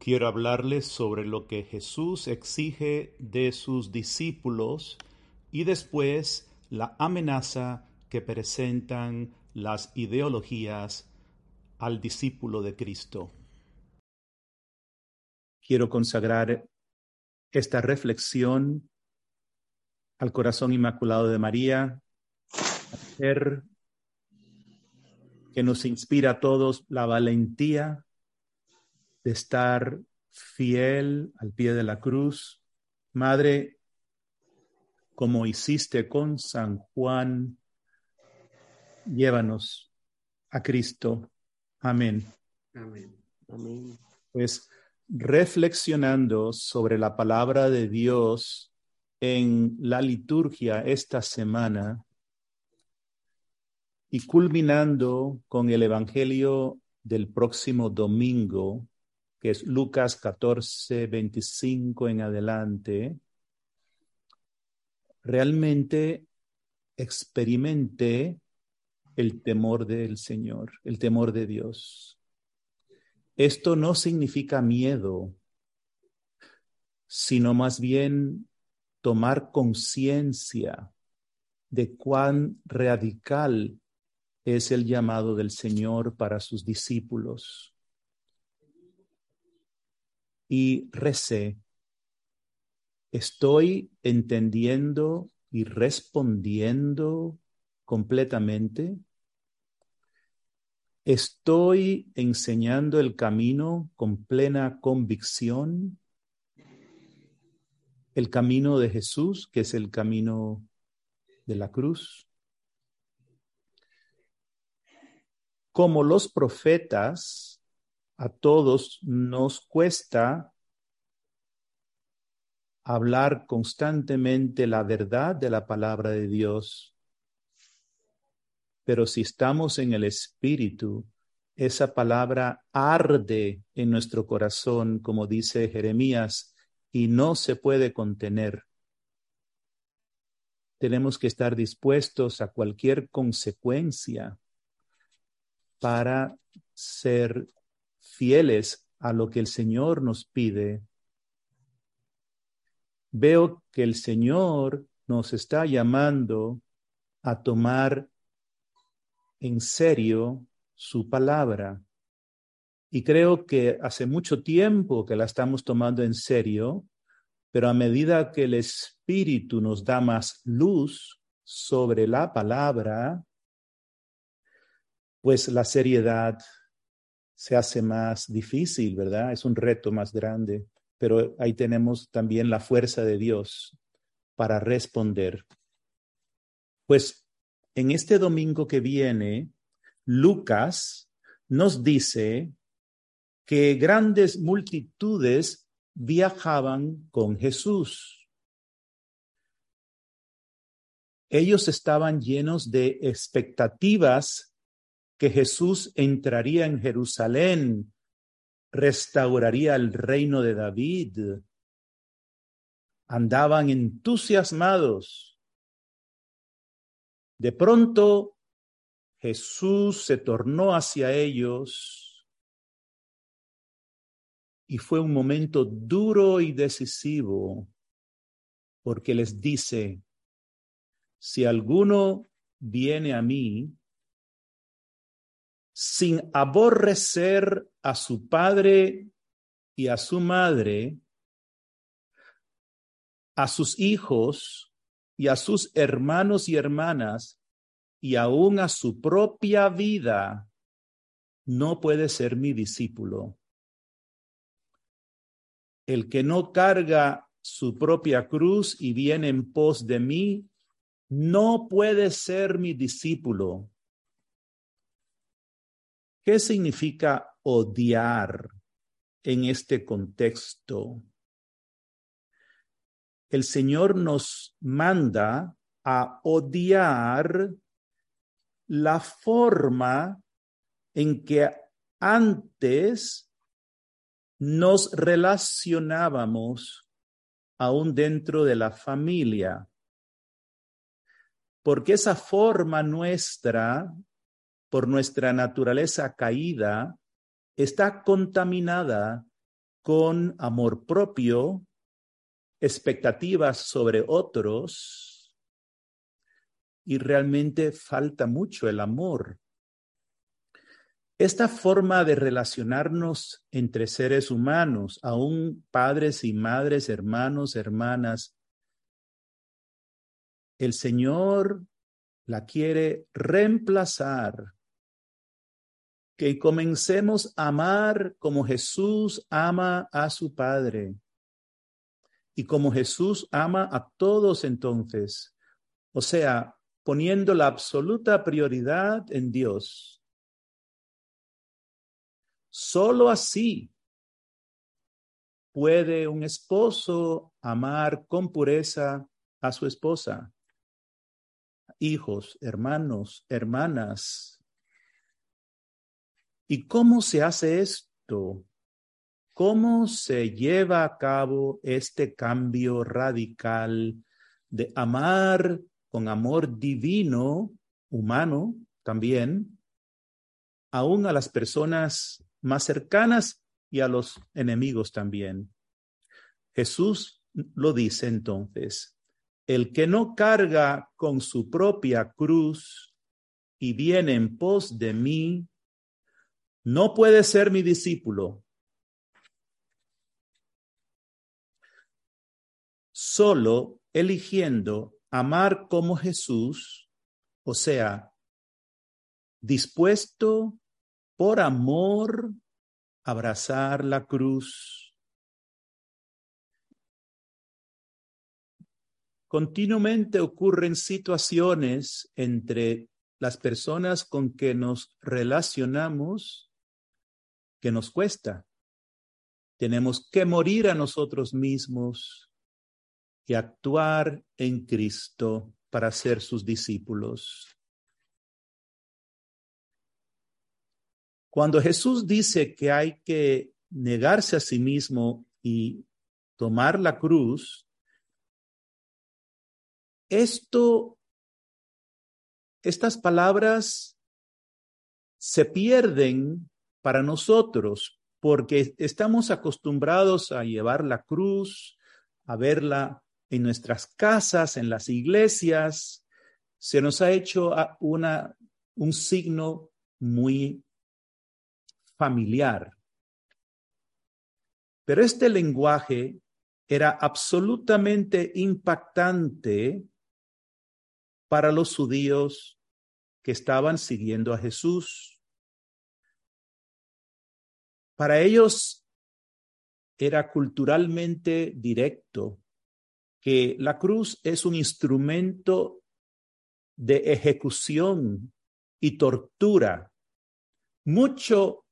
quiero hablarles sobre lo que Jesús exige de sus discípulos y después la amenaza que presentan las ideologías al discípulo de Cristo. Quiero consagrar esta reflexión al corazón inmaculado de María, que nos inspira a todos la valentía de estar fiel al pie de la cruz. Madre, como hiciste con San Juan, llévanos a Cristo. Amén. Amén. Amén. Pues reflexionando sobre la palabra de Dios en la liturgia esta semana y culminando con el Evangelio del próximo domingo, que es Lucas 14, 25 en adelante, realmente experimenté el temor del Señor, el temor de Dios. Esto no significa miedo, sino más bien tomar conciencia de cuán radical es el llamado del Señor para sus discípulos y recé. ¿Estoy entendiendo y respondiendo completamente? ¿Estoy enseñando el camino con plena convicción? El camino de Jesús, que es el camino de la cruz. Como los profetas, a todos nos cuesta hablar constantemente la verdad de la palabra de Dios. Pero si estamos en el Espíritu, esa palabra arde en nuestro corazón, como dice Jeremías, y no se puede contener. Tenemos que estar dispuestos a cualquier consecuencia para ser fieles a lo que el Señor nos pide, veo que el Señor nos está llamando a tomar en serio su palabra. Y creo que hace mucho tiempo que la estamos tomando en serio, pero a medida que el Espíritu nos da más luz sobre la palabra, pues la seriedad se hace más difícil, ¿verdad? Es un reto más grande, pero ahí tenemos también la fuerza de Dios para responder. Pues en este domingo que viene, Lucas nos dice que grandes multitudes viajaban con Jesús. Ellos estaban llenos de expectativas que Jesús entraría en Jerusalén, restauraría el reino de David. Andaban entusiasmados. De pronto Jesús se tornó hacia ellos y fue un momento duro y decisivo porque les dice, si alguno viene a mí sin aborrecer a su padre y a su madre, a sus hijos y a sus hermanos y hermanas, y aún a su propia vida, no puede ser mi discípulo. El que no carga su propia cruz y viene en pos de mí, no puede ser mi discípulo. ¿Qué significa odiar en este contexto? El Señor nos manda a odiar la forma en que antes nos relacionábamos aún dentro de la familia. Porque esa forma nuestra por nuestra naturaleza caída, está contaminada con amor propio, expectativas sobre otros y realmente falta mucho el amor. Esta forma de relacionarnos entre seres humanos, aún padres y madres, hermanos, hermanas, el Señor la quiere reemplazar. Que comencemos a amar como Jesús ama a su Padre. Y como Jesús ama a todos entonces. O sea, poniendo la absoluta prioridad en Dios. Solo así puede un esposo amar con pureza a su esposa hijos, hermanos, hermanas. ¿Y cómo se hace esto? ¿Cómo se lleva a cabo este cambio radical de amar con amor divino, humano también, aún a las personas más cercanas y a los enemigos también? Jesús lo dice entonces, el que no carga con su propia cruz y viene en pos de mí, no puede ser mi discípulo. Solo eligiendo amar como Jesús, o sea, dispuesto por amor a abrazar la cruz Continuamente ocurren situaciones entre las personas con que nos relacionamos que nos cuesta. Tenemos que morir a nosotros mismos y actuar en Cristo para ser sus discípulos. Cuando Jesús dice que hay que negarse a sí mismo y tomar la cruz, esto, estas palabras se pierden para nosotros porque estamos acostumbrados a llevar la cruz, a verla en nuestras casas, en las iglesias. Se nos ha hecho una, un signo muy familiar. Pero este lenguaje era absolutamente impactante para los judíos que estaban siguiendo a Jesús. Para ellos era culturalmente directo que la cruz es un instrumento de ejecución y tortura, mucho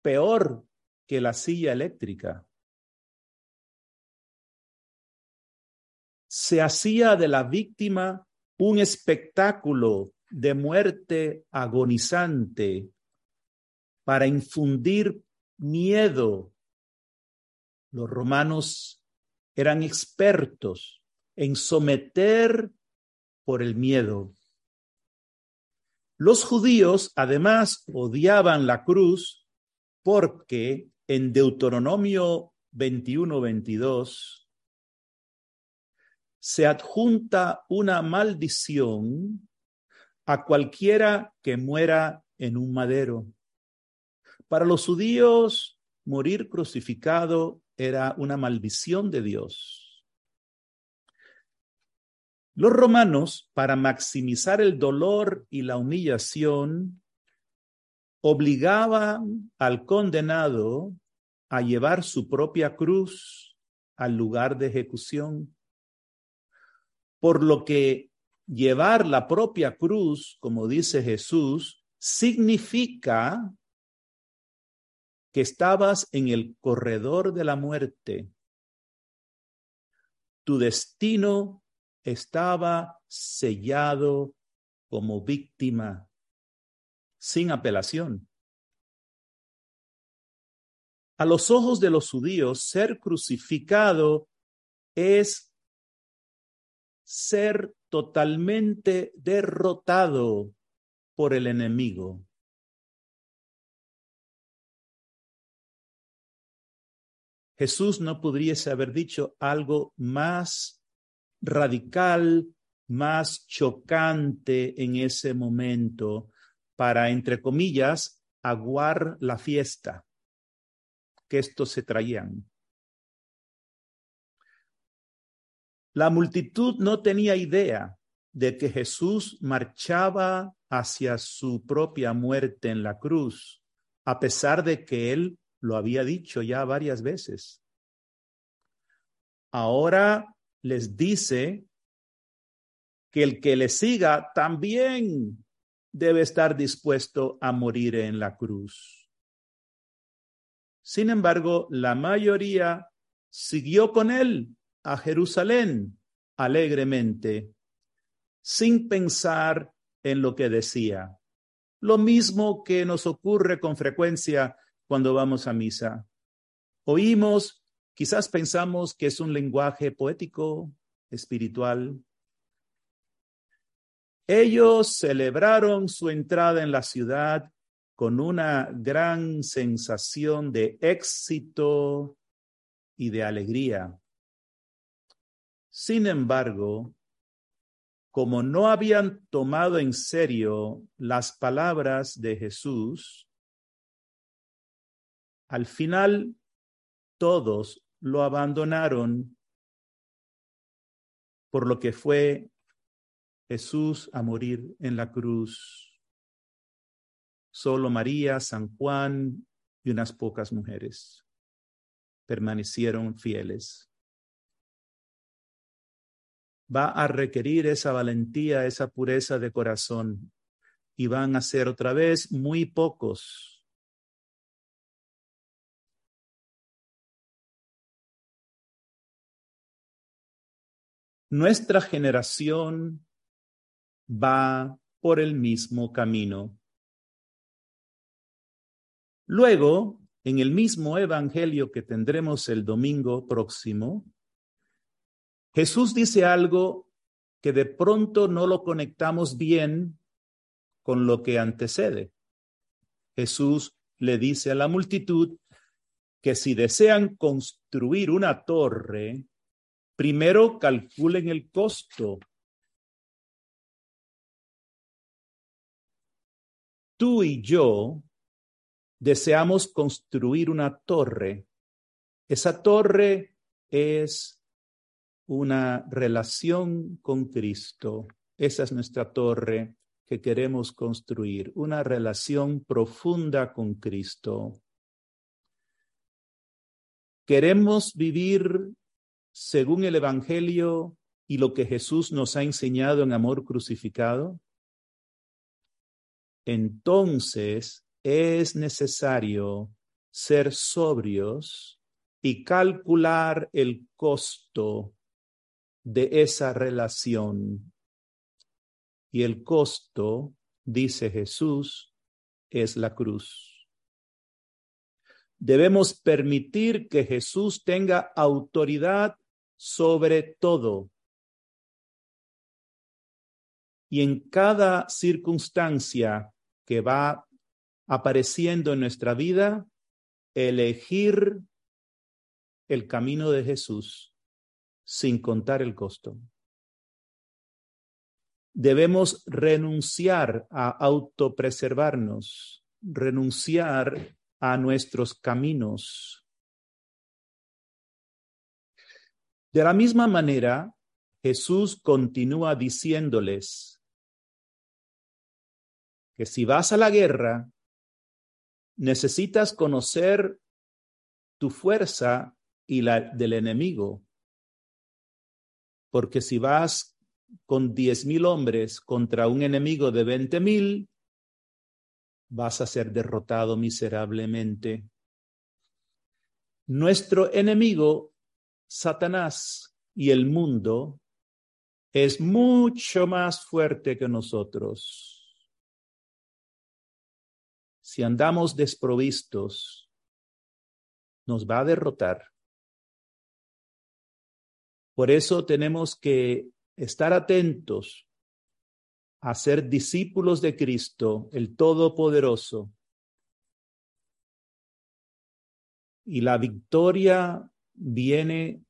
peor que la silla eléctrica. Se hacía de la víctima un espectáculo de muerte agonizante para infundir miedo. Los romanos eran expertos en someter por el miedo. Los judíos además odiaban la cruz porque en Deuteronomio 21-22 se adjunta una maldición a cualquiera que muera en un madero. Para los judíos, morir crucificado era una maldición de Dios. Los romanos, para maximizar el dolor y la humillación, obligaban al condenado a llevar su propia cruz al lugar de ejecución por lo que llevar la propia cruz, como dice Jesús, significa que estabas en el corredor de la muerte. Tu destino estaba sellado como víctima, sin apelación. A los ojos de los judíos, ser crucificado es ser totalmente derrotado por el enemigo. Jesús no pudiese haber dicho algo más radical, más chocante en ese momento para, entre comillas, aguar la fiesta que estos se traían. La multitud no tenía idea de que Jesús marchaba hacia su propia muerte en la cruz, a pesar de que él lo había dicho ya varias veces. Ahora les dice que el que le siga también debe estar dispuesto a morir en la cruz. Sin embargo, la mayoría siguió con él a Jerusalén alegremente, sin pensar en lo que decía. Lo mismo que nos ocurre con frecuencia cuando vamos a misa. Oímos, quizás pensamos que es un lenguaje poético, espiritual. Ellos celebraron su entrada en la ciudad con una gran sensación de éxito y de alegría. Sin embargo, como no habían tomado en serio las palabras de Jesús, al final todos lo abandonaron, por lo que fue Jesús a morir en la cruz. Solo María, San Juan y unas pocas mujeres permanecieron fieles va a requerir esa valentía, esa pureza de corazón y van a ser otra vez muy pocos. Nuestra generación va por el mismo camino. Luego, en el mismo evangelio que tendremos el domingo próximo, Jesús dice algo que de pronto no lo conectamos bien con lo que antecede. Jesús le dice a la multitud que si desean construir una torre, primero calculen el costo. Tú y yo deseamos construir una torre. Esa torre es una relación con Cristo. Esa es nuestra torre que queremos construir, una relación profunda con Cristo. Queremos vivir según el Evangelio y lo que Jesús nos ha enseñado en amor crucificado. Entonces es necesario ser sobrios y calcular el costo de esa relación. Y el costo, dice Jesús, es la cruz. Debemos permitir que Jesús tenga autoridad sobre todo. Y en cada circunstancia que va apareciendo en nuestra vida, elegir el camino de Jesús sin contar el costo. Debemos renunciar a autopreservarnos, renunciar a nuestros caminos. De la misma manera, Jesús continúa diciéndoles que si vas a la guerra, necesitas conocer tu fuerza y la del enemigo porque si vas con diez mil hombres contra un enemigo de veinte mil, vas a ser derrotado miserablemente. Nuestro enemigo, Satanás y el mundo, es mucho más fuerte que nosotros. Si andamos desprovistos, nos va a derrotar. Por eso tenemos que estar atentos a ser discípulos de Cristo, el Todopoderoso. Y la victoria viene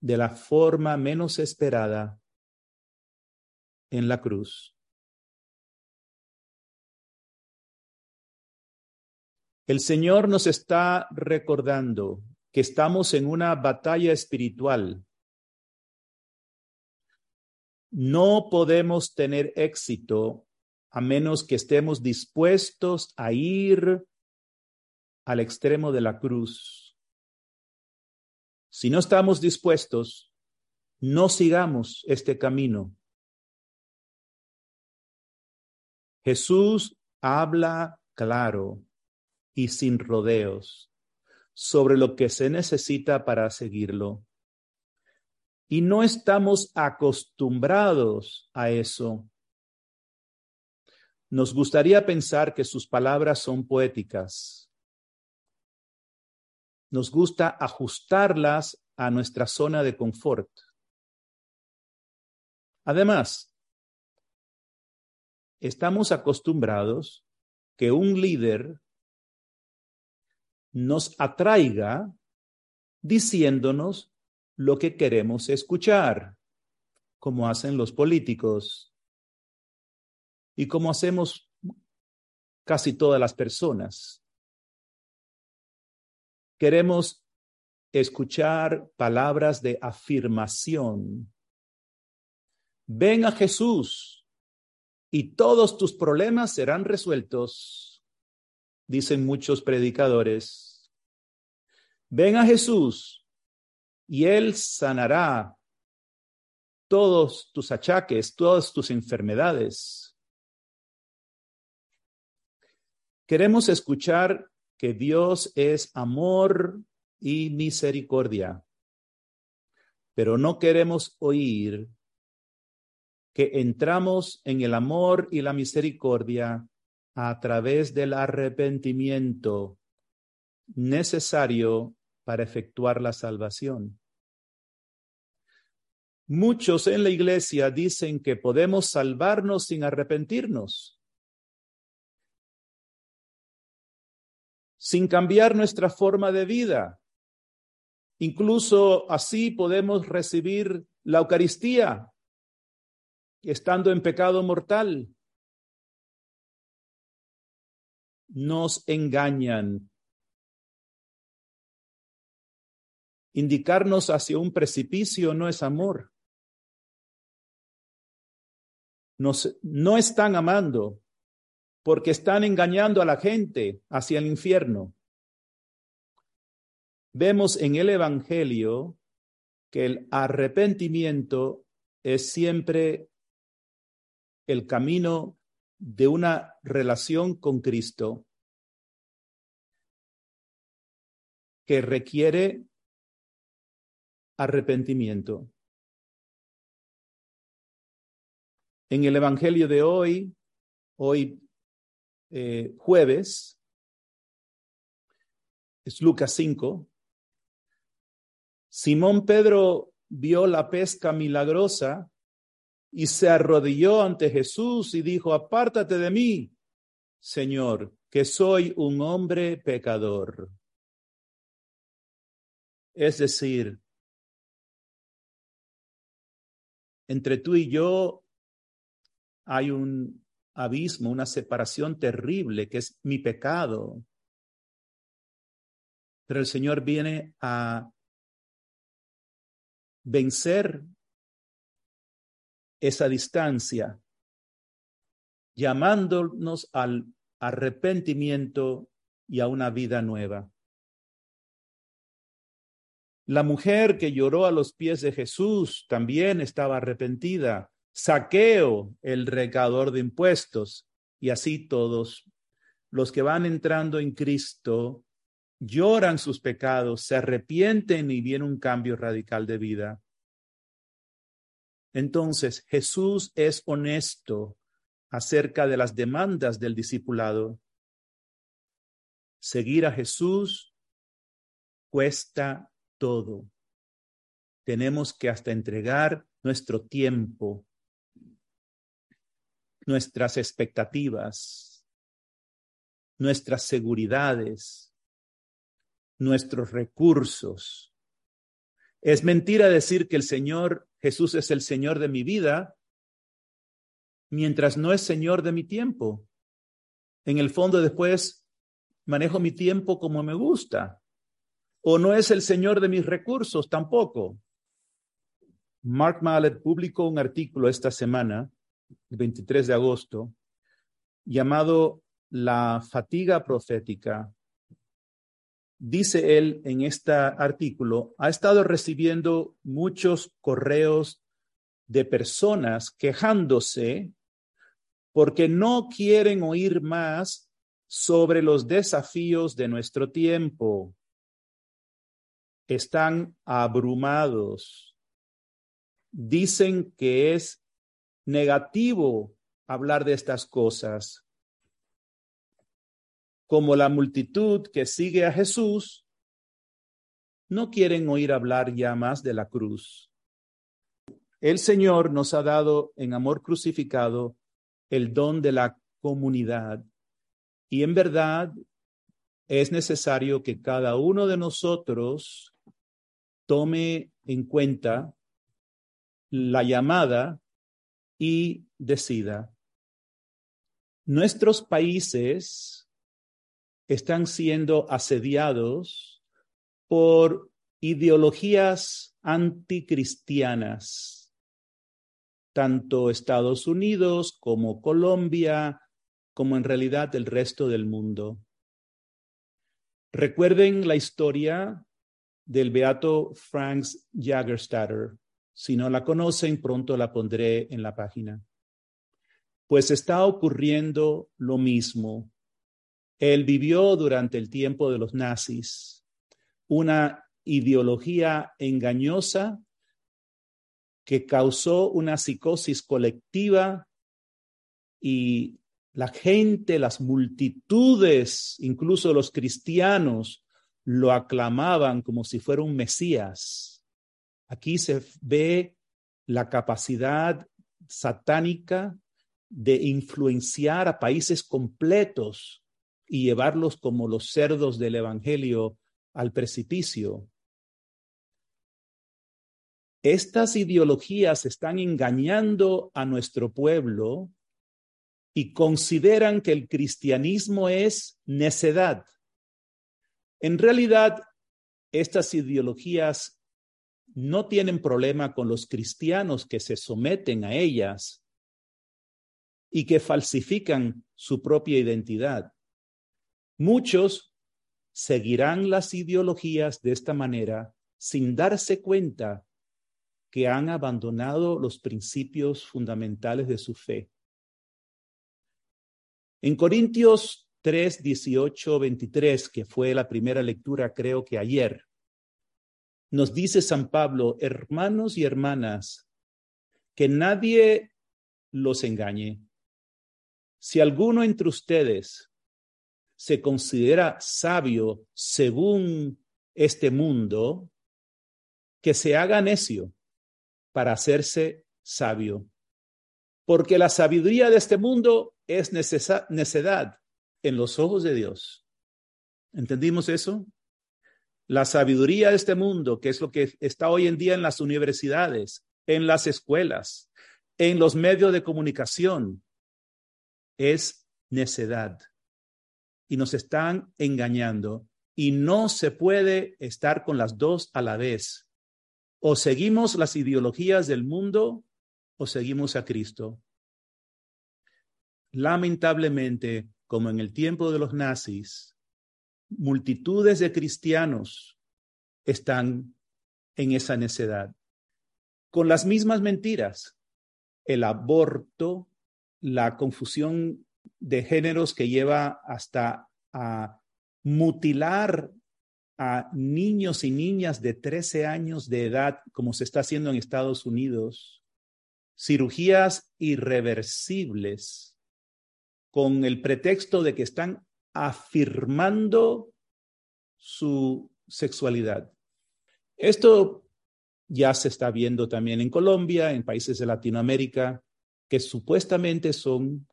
de la forma menos esperada en la cruz. El Señor nos está recordando que estamos en una batalla espiritual. No podemos tener éxito a menos que estemos dispuestos a ir al extremo de la cruz. Si no estamos dispuestos, no sigamos este camino. Jesús habla claro y sin rodeos sobre lo que se necesita para seguirlo. Y no estamos acostumbrados a eso. Nos gustaría pensar que sus palabras son poéticas. Nos gusta ajustarlas a nuestra zona de confort. Además, estamos acostumbrados que un líder nos atraiga diciéndonos lo que queremos escuchar, como hacen los políticos y como hacemos casi todas las personas. Queremos escuchar palabras de afirmación. Ven a Jesús y todos tus problemas serán resueltos dicen muchos predicadores. Ven a Jesús y Él sanará todos tus achaques, todas tus enfermedades. Queremos escuchar que Dios es amor y misericordia, pero no queremos oír que entramos en el amor y la misericordia a través del arrepentimiento necesario para efectuar la salvación. Muchos en la iglesia dicen que podemos salvarnos sin arrepentirnos, sin cambiar nuestra forma de vida. Incluso así podemos recibir la Eucaristía, estando en pecado mortal. nos engañan. Indicarnos hacia un precipicio no es amor. Nos, no están amando porque están engañando a la gente hacia el infierno. Vemos en el Evangelio que el arrepentimiento es siempre el camino de una relación con Cristo que requiere arrepentimiento. En el Evangelio de hoy, hoy eh, jueves, es Lucas 5, Simón Pedro vio la pesca milagrosa y se arrodilló ante Jesús y dijo, apártate de mí, Señor, que soy un hombre pecador. Es decir, entre tú y yo hay un abismo, una separación terrible que es mi pecado. Pero el Señor viene a vencer esa distancia, llamándonos al arrepentimiento y a una vida nueva. La mujer que lloró a los pies de Jesús también estaba arrepentida. Saqueo, el recaudador de impuestos, y así todos los que van entrando en Cristo lloran sus pecados, se arrepienten y viene un cambio radical de vida. Entonces, Jesús es honesto acerca de las demandas del discipulado. Seguir a Jesús cuesta todo. Tenemos que hasta entregar nuestro tiempo, nuestras expectativas, nuestras seguridades, nuestros recursos. Es mentira decir que el Señor Jesús es el Señor de mi vida mientras no es Señor de mi tiempo. En el fondo después manejo mi tiempo como me gusta. O no es el Señor de mis recursos tampoco. Mark Mallet publicó un artículo esta semana, 23 de agosto, llamado La fatiga profética. Dice él en este artículo, ha estado recibiendo muchos correos de personas quejándose porque no quieren oír más sobre los desafíos de nuestro tiempo. Están abrumados. Dicen que es negativo hablar de estas cosas. Como la multitud que sigue a Jesús, no quieren oír hablar ya más de la cruz. El Señor nos ha dado en amor crucificado el don de la comunidad. Y en verdad es necesario que cada uno de nosotros tome en cuenta la llamada y decida. Nuestros países están siendo asediados por ideologías anticristianas tanto Estados Unidos como Colombia, como en realidad el resto del mundo. Recuerden la historia del beato Franz Jagerstatter. Si no la conocen, pronto la pondré en la página. Pues está ocurriendo lo mismo. Él vivió durante el tiempo de los nazis una ideología engañosa que causó una psicosis colectiva y la gente, las multitudes, incluso los cristianos, lo aclamaban como si fuera un Mesías. Aquí se ve la capacidad satánica de influenciar a países completos y llevarlos como los cerdos del Evangelio al precipicio. Estas ideologías están engañando a nuestro pueblo y consideran que el cristianismo es necedad. En realidad, estas ideologías no tienen problema con los cristianos que se someten a ellas y que falsifican su propia identidad. Muchos seguirán las ideologías de esta manera sin darse cuenta que han abandonado los principios fundamentales de su fe. En Corintios 3, 18, 23, que fue la primera lectura creo que ayer, nos dice San Pablo, hermanos y hermanas, que nadie los engañe. Si alguno entre ustedes se considera sabio según este mundo, que se haga necio para hacerse sabio. Porque la sabiduría de este mundo es necedad en los ojos de Dios. ¿Entendimos eso? La sabiduría de este mundo, que es lo que está hoy en día en las universidades, en las escuelas, en los medios de comunicación, es necedad. Y nos están engañando. Y no se puede estar con las dos a la vez. O seguimos las ideologías del mundo o seguimos a Cristo. Lamentablemente, como en el tiempo de los nazis, multitudes de cristianos están en esa necedad, con las mismas mentiras, el aborto, la confusión de géneros que lleva hasta a mutilar a niños y niñas de 13 años de edad, como se está haciendo en Estados Unidos, cirugías irreversibles con el pretexto de que están afirmando su sexualidad. Esto ya se está viendo también en Colombia, en países de Latinoamérica, que supuestamente son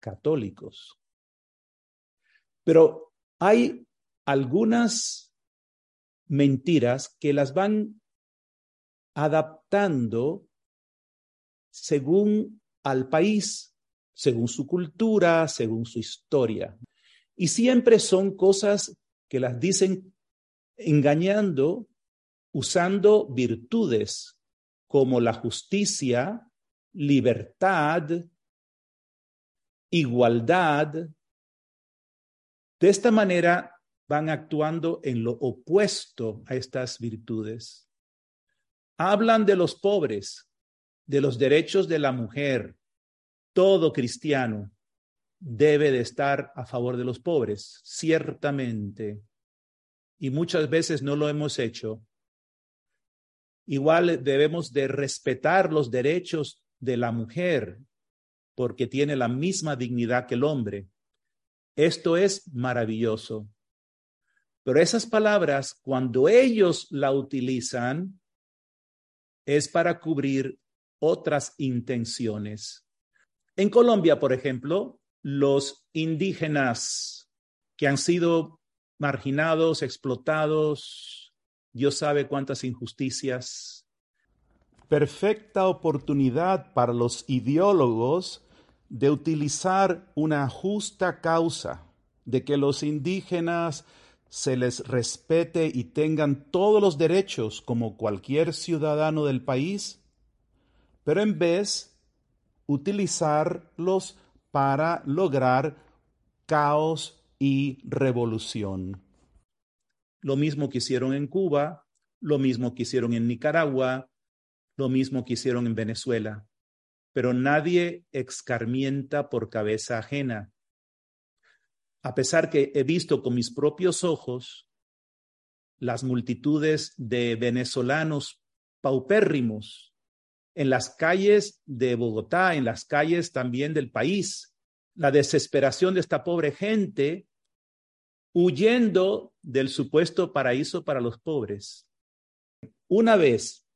católicos. Pero hay algunas mentiras que las van adaptando según al país, según su cultura, según su historia. Y siempre son cosas que las dicen engañando, usando virtudes como la justicia, libertad, igualdad. De esta manera van actuando en lo opuesto a estas virtudes. Hablan de los pobres, de los derechos de la mujer. Todo cristiano debe de estar a favor de los pobres, ciertamente. Y muchas veces no lo hemos hecho. Igual debemos de respetar los derechos de la mujer, porque tiene la misma dignidad que el hombre. Esto es maravilloso. Pero esas palabras, cuando ellos la utilizan, es para cubrir otras intenciones. En Colombia, por ejemplo, los indígenas que han sido marginados, explotados, Dios sabe cuántas injusticias. Perfecta oportunidad para los ideólogos de utilizar una justa causa, de que los indígenas se les respete y tengan todos los derechos como cualquier ciudadano del país, pero en vez utilizarlos para lograr caos y revolución. Lo mismo que hicieron en Cuba, lo mismo que hicieron en Nicaragua, lo mismo que hicieron en Venezuela. Pero nadie excarmienta por cabeza ajena. A pesar que he visto con mis propios ojos las multitudes de venezolanos paupérrimos en las calles de Bogotá, en las calles también del país, la desesperación de esta pobre gente huyendo del supuesto paraíso para los pobres. Una vez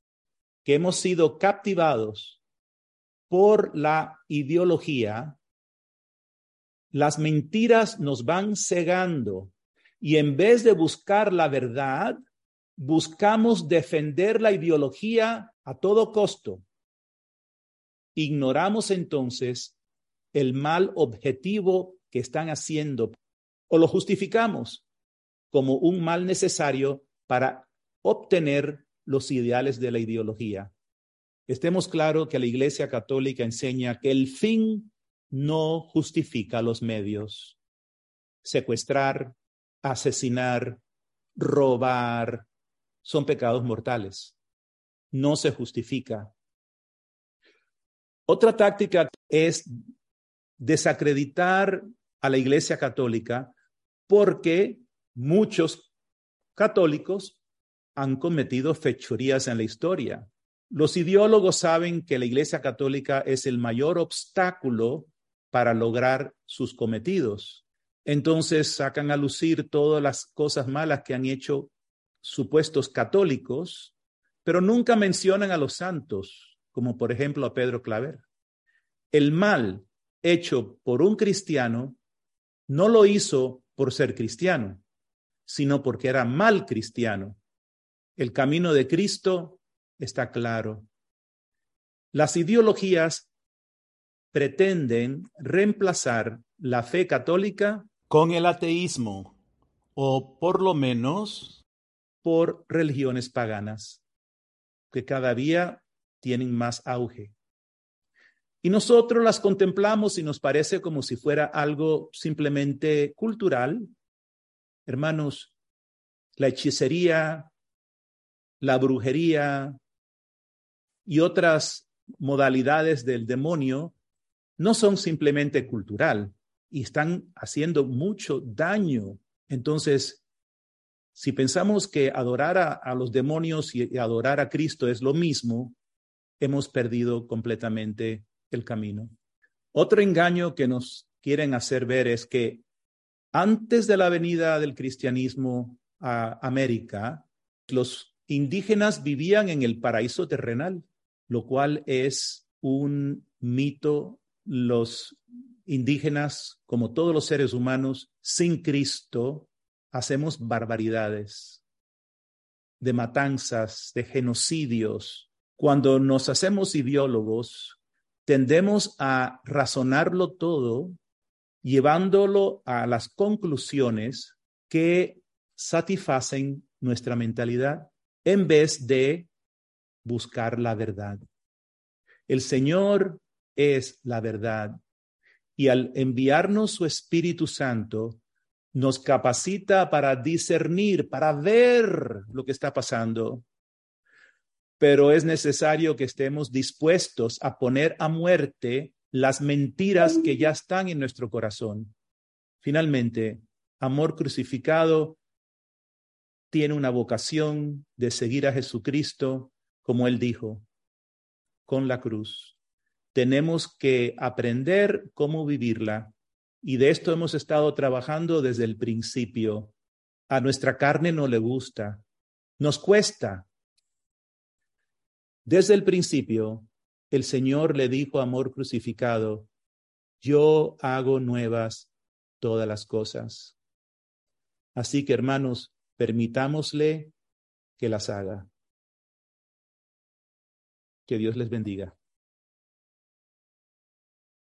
que hemos sido captivados por la ideología, las mentiras nos van cegando y en vez de buscar la verdad, buscamos defender la ideología a todo costo. Ignoramos entonces el mal objetivo que están haciendo o lo justificamos como un mal necesario para obtener los ideales de la ideología. Estemos claros que la Iglesia Católica enseña que el fin no justifica los medios. Secuestrar, asesinar, robar, son pecados mortales. No se justifica. Otra táctica es desacreditar a la Iglesia Católica porque muchos católicos han cometido fechorías en la historia. Los ideólogos saben que la Iglesia Católica es el mayor obstáculo para lograr sus cometidos. Entonces sacan a lucir todas las cosas malas que han hecho supuestos católicos, pero nunca mencionan a los santos, como por ejemplo a Pedro Claver. El mal hecho por un cristiano no lo hizo por ser cristiano, sino porque era mal cristiano. El camino de Cristo está claro. Las ideologías pretenden reemplazar la fe católica con el ateísmo, o por lo menos por religiones paganas, que cada día tienen más auge. Y nosotros las contemplamos y nos parece como si fuera algo simplemente cultural. Hermanos, la hechicería, la brujería y otras modalidades del demonio no son simplemente cultural y están haciendo mucho daño. Entonces, si pensamos que adorar a, los demonios y adorar a Cristo es lo mismo, hemos perdido completamente el camino. Otro engaño que nos quieren hacer ver es que antes de la venida del cristianismo a América, los indígenas vivían en el paraíso terrenal, lo cual es un mito. Los indígenas, como todos los seres humanos, sin Cristo, hacemos barbaridades. de matanzas, de genocidios. Cuando nos hacemos ideólogos, tendemos a razonarlo todo, llevándolo a las conclusiones que satisfacen nuestra mentalidad en vez de buscar la verdad. El Señor es la verdad y al enviarnos su Espíritu Santo, nos capacita para discernir, para ver lo que está pasando. Pero es necesario que estemos dispuestos a poner a muerte las mentiras que ya están en nuestro corazón. Finalmente, amor crucificado tiene una vocación de seguir a Jesucristo, como él dijo, con la cruz. Tenemos que aprender cómo vivirla y de esto hemos estado trabajando desde el principio. A nuestra carne no le gusta, nos cuesta. Desde el principio, el Señor le dijo amor crucificado, yo hago nuevas todas las cosas. Así que, hermanos, permitámosle que las haga. Que Dios les bendiga.